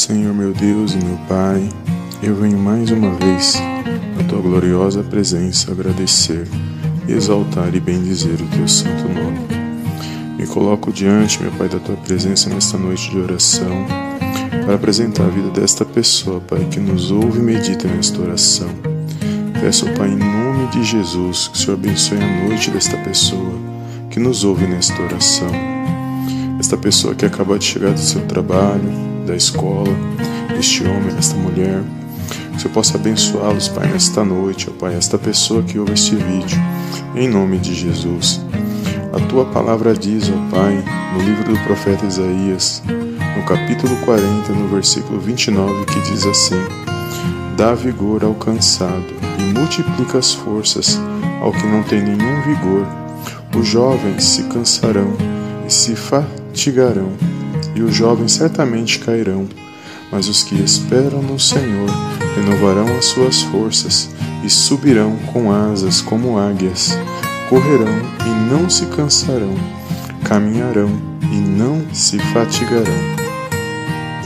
Senhor meu Deus e meu Pai, eu venho mais uma vez na tua gloriosa presença agradecer, exaltar e bendizer o teu santo nome. Me coloco diante, meu Pai, da tua presença nesta noite de oração, para apresentar a vida desta pessoa, Pai, que nos ouve e medita nesta oração. Peço, Pai, em nome de Jesus, que o Senhor abençoe a noite desta pessoa que nos ouve nesta oração. Esta pessoa que acaba de chegar do seu trabalho, da escola, este homem, esta mulher, que eu possa abençoá-los, Pai, nesta noite, ó Pai, esta pessoa que ouve este vídeo, em nome de Jesus. A tua palavra diz, ó Pai, no livro do profeta Isaías, no capítulo 40, no versículo 29, que diz assim: Dá vigor ao cansado e multiplica as forças ao que não tem nenhum vigor. Os jovens se cansarão e se fatigarão, e os jovens certamente cairão, mas os que esperam no Senhor renovarão as suas forças e subirão com asas como águias, correrão e não se cansarão, caminharão e não se fatigarão.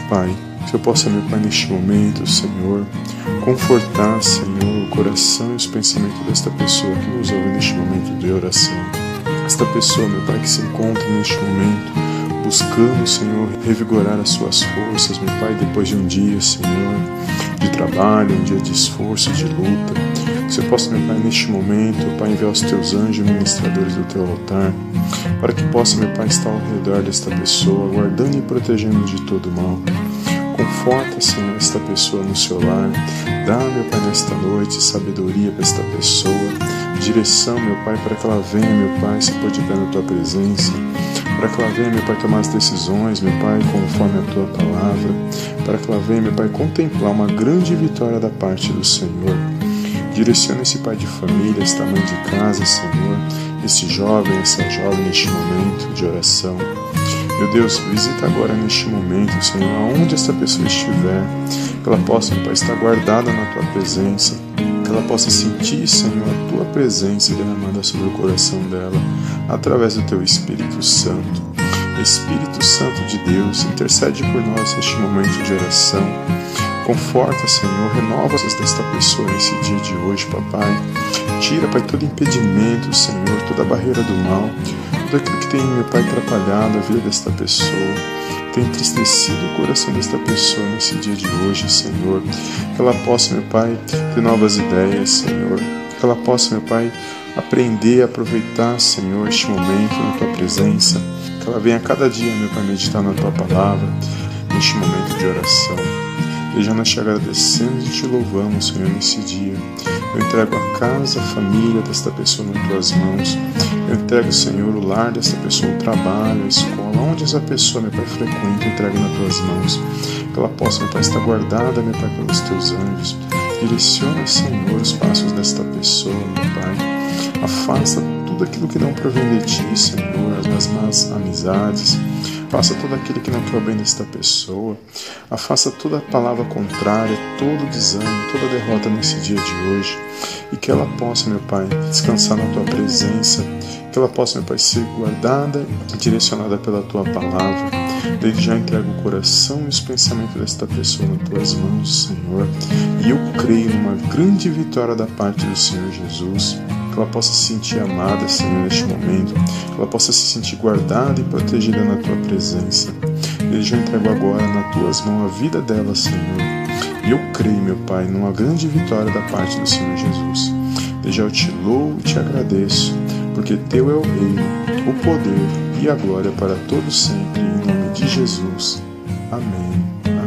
Pai, que eu possa, meu Pai, neste momento, Senhor, confortar, Senhor, o coração e os pensamentos desta pessoa que nos ouve neste momento de oração. Esta pessoa, meu Pai, que se encontra neste momento buscando, Senhor, revigorar as suas forças, meu Pai, depois de um dia, Senhor, de trabalho, um dia de esforço, de luta. Que você possa, meu Pai, neste momento, Pai, enviar os teus anjos ministradores do teu altar, para que possa, meu Pai, estar ao redor desta pessoa, guardando e protegendo de todo mal. Conforta, Senhor, esta pessoa no seu lar. Dá, meu Pai, nesta noite sabedoria para esta pessoa. Direção, meu Pai, para que ela venha, meu Pai, se pode ver na tua presença para que ela venha, meu Pai, tomar as decisões, meu Pai, conforme a tua palavra, para que ela venha, meu Pai, contemplar uma grande vitória da parte do Senhor. Direciona esse pai de família, esta mãe de casa, Senhor, esse jovem, essa jovem neste momento de oração. Meu Deus, visita agora neste momento, Senhor, aonde esta pessoa estiver, que ela possa, meu Pai, estar guardada na tua presença, ela possa sentir, Senhor, a tua presença derramada sobre o coração dela, através do teu Espírito Santo. Espírito Santo de Deus, intercede por nós neste momento de oração. Conforta, Senhor, renova desta pessoa nesse dia de hoje, papai. Tira, Pai, todo impedimento, Senhor, toda barreira do mal, tudo aquilo que tem, meu Pai, atrapalhado a vida desta pessoa tem entristecido o coração desta pessoa nesse dia de hoje, Senhor. Que ela possa, meu Pai, ter novas ideias, Senhor. Que ela possa, meu Pai, aprender a aproveitar, Senhor, este momento na tua presença. Que ela venha cada dia, meu Pai, meditar na tua palavra, neste momento de oração. E já nós te agradecemos e te louvamos, Senhor, nesse dia. Eu entrego a casa, a família desta pessoa nas tuas mãos. Eu entrego, Senhor, o lar desta pessoa, o trabalho, a escola, onde essa pessoa, meu Pai, frequenta, entrego nas tuas mãos. Que ela possa, meu Pai, estar guardada, meu Pai, pelos teus anjos. Direciona, Senhor, os passos desta pessoa, meu Pai. Afasta tudo aquilo que não provém de ti, Senhor, as más amizades. Afasta todo aquele que não bem desta pessoa. Afasta toda palavra contrária, todo desânimo, toda derrota nesse dia de hoje. E que ela possa, meu Pai, descansar na tua presença. Que ela possa, meu Pai, ser guardada e direcionada pela tua palavra. Desde já entrego o coração e os pensamentos desta pessoa nas tuas mãos, Senhor. E eu creio numa grande vitória da parte do Senhor Jesus que ela possa se sentir amada, Senhor, neste momento, que ela possa se sentir guardada e protegida na tua presença. Eu já entrego agora nas tuas mãos a vida dela, Senhor. E eu creio, meu Pai, numa grande vitória da parte do Senhor Jesus. Desde eu te louvo e te agradeço, porque teu é o reino, o poder e a glória para todos sempre, em nome de Jesus. Amém.